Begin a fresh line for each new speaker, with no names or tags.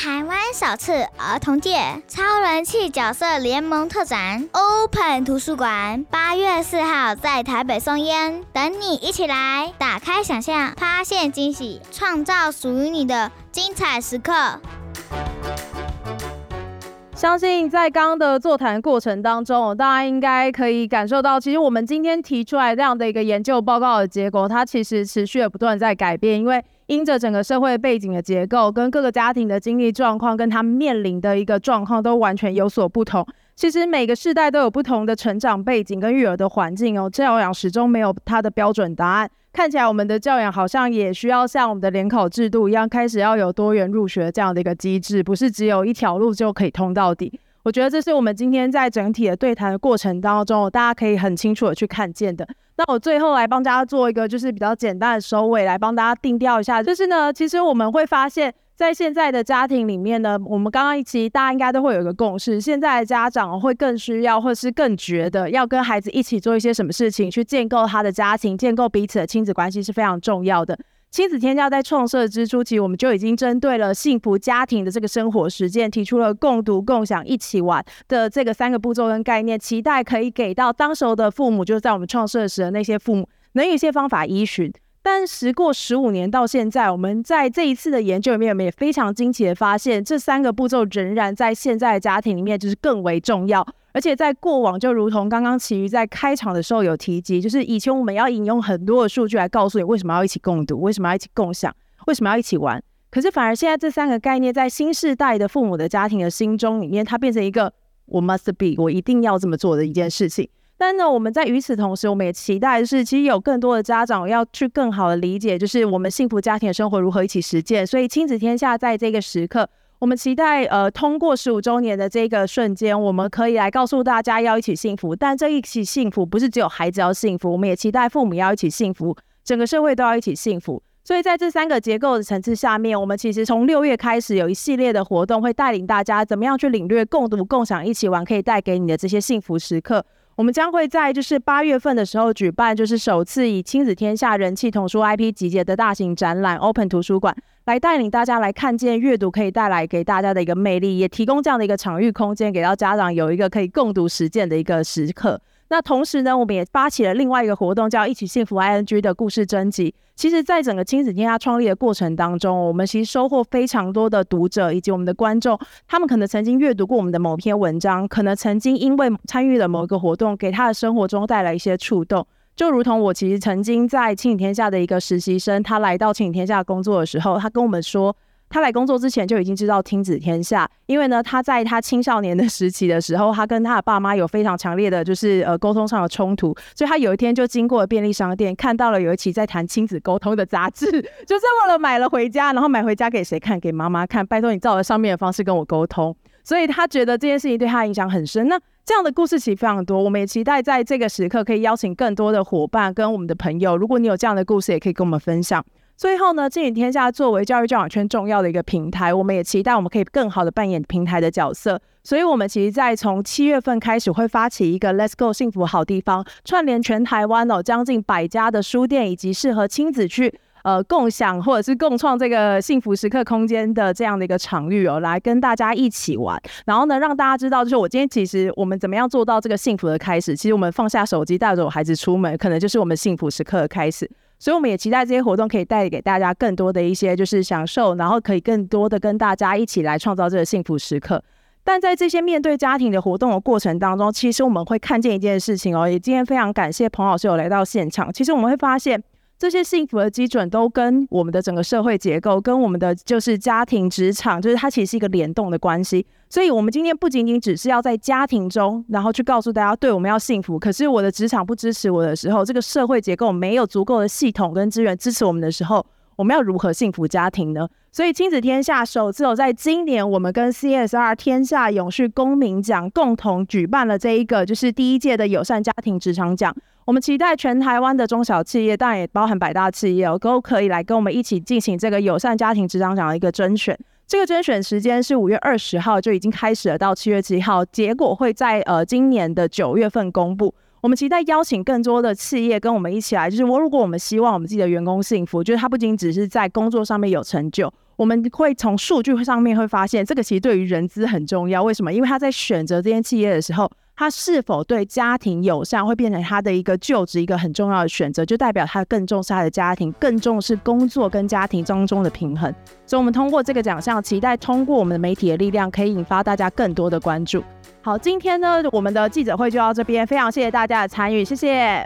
台湾首次儿童界超人气角色联盟特展 Open 图书馆，八月四号在台北松烟，等你一起来，打开想象，发现惊喜，创造属于你的精彩时刻。
相信在刚刚的座谈过程当中，大家应该可以感受到，其实我们今天提出来这样的一个研究报告的结果，它其实持续的不断在改变，因为因着整个社会背景的结构，跟各个家庭的经济状况，跟他们面临的一个状况都完全有所不同。其实每个世代都有不同的成长背景跟育儿的环境哦，教养始终没有它的标准答案。看起来我们的教养好像也需要像我们的联考制度一样，开始要有多元入学这样的一个机制，不是只有一条路就可以通到底。我觉得这是我们今天在整体的对谈的过程当中，大家可以很清楚的去看见的。那我最后来帮大家做一个就是比较简单的收尾，来帮大家定调一下，就是呢，其实我们会发现。在现在的家庭里面呢，我们刚刚一起，大家应该都会有一个共识，现在的家长会更需要，或是更觉得要跟孩子一起做一些什么事情，去建构他的家庭，建构彼此的亲子关系是非常重要的。亲子天教在创设之初期，我们就已经针对了幸福家庭的这个生活实践，提出了共读、共享、一起玩的这个三个步骤跟概念，期待可以给到当时候的父母，就是在我们创设时的那些父母，能有一些方法依循。但时过十五年到现在，我们在这一次的研究里面，我们也非常惊奇的发现，这三个步骤仍然在现在的家庭里面就是更为重要。而且在过往，就如同刚刚琦瑜在开场的时候有提及，就是以前我们要引用很多的数据来告诉你为什么要一起共读，为什么要一起共享，为什么要一起玩。可是反而现在这三个概念在新世代的父母的家庭的心中里面，它变成一个我 must be，我一定要这么做的一件事情。但呢，我们在与此同时，我们也期待就是，其实有更多的家长要去更好的理解，就是我们幸福家庭的生活如何一起实践。所以，亲子天下在这个时刻，我们期待呃，通过十五周年的这个瞬间，我们可以来告诉大家要一起幸福。但这一起幸福不是只有孩子要幸福，我们也期待父母要一起幸福，整个社会都要一起幸福。所以，在这三个结构的层次下面，我们其实从六月开始有一系列的活动，会带领大家怎么样去领略共读、共享、一起玩可以带给你的这些幸福时刻。我们将会在就是八月份的时候举办，就是首次以亲子天下人气童书 IP 集结的大型展览 Open 图书馆，来带领大家来看见阅读可以带来给大家的一个魅力，也提供这样的一个场域空间，给到家长有一个可以共读实践的一个时刻。那同时呢，我们也发起了另外一个活动，叫“一起幸福 ING” 的故事征集。其实，在整个亲子天下创立的过程当中，我们其实收获非常多的读者以及我们的观众，他们可能曾经阅读过我们的某篇文章，可能曾经因为参与了某一个活动，给他的生活中带来一些触动。就如同我其实曾经在亲子天下的一个实习生，他来到亲子天下工作的时候，他跟我们说。他来工作之前就已经知道亲子天下，因为呢，他在他青少年的时期的时候，他跟他的爸妈有非常强烈的就是呃沟通上的冲突，所以他有一天就经过便利商店，看到了有一期在谈亲子沟通的杂志，就这么了买了回家，然后买回家给谁看？给妈妈看，拜托你照着上面的方式跟我沟通。所以他觉得这件事情对他影响很深。那这样的故事其实非常多，我们也期待在这个时刻可以邀请更多的伙伴跟我们的朋友，如果你有这样的故事，也可以跟我们分享。最后呢，亲子天下作为教育教养圈重要的一个平台，我们也期待我们可以更好的扮演平台的角色。所以，我们其实，在从七月份开始，会发起一个 Let's Go 幸福好地方，串联全台湾哦，将近百家的书店，以及适合亲子去呃共享或者是共创这个幸福时刻空间的这样的一个场域哦，来跟大家一起玩。然后呢，让大家知道，就是我今天其实我们怎么样做到这个幸福的开始。其实我们放下手机，带着我孩子出门，可能就是我们幸福时刻的开始。所以我们也期待这些活动可以带给大家更多的一些就是享受，然后可以更多的跟大家一起来创造这个幸福时刻。但在这些面对家庭的活动的过程当中，其实我们会看见一件事情哦，也今天非常感谢彭老师有来到现场。其实我们会发现。这些幸福的基准都跟我们的整个社会结构，跟我们的就是家庭、职场，就是它其实是一个联动的关系。所以，我们今天不仅仅只是要在家庭中，然后去告诉大家，对，我们要幸福。可是，我的职场不支持我的时候，这个社会结构没有足够的系统跟资源支持我们的时候，我们要如何幸福家庭呢？所以，亲子天下首次有在今年，我们跟 CSR 天下永续公民奖共同举办了这一个，就是第一届的友善家庭职场奖。我们期待全台湾的中小企业，当然也包含百大企业，都可以来跟我们一起进行这个友善家庭职场奖的一个甄选。这个甄选时间是五月二十号就已经开始了，到七月七号，结果会在呃今年的九月份公布。我们期待邀请更多的企业跟我们一起来，就是我如果我们希望我们自己的员工幸福，就是他不仅只是在工作上面有成就。我们会从数据上面会发现，这个其实对于人资很重要。为什么？因为他在选择这些企业的时候，他是否对家庭友善，会变成他的一个就职一个很重要的选择，就代表他更重视他的家庭，更重视工作跟家庭当中的平衡。所以，我们通过这个奖项，期待通过我们的媒体的力量，可以引发大家更多的关注。好，今天呢，我们的记者会就到这边，非常谢谢大家的参与，谢谢。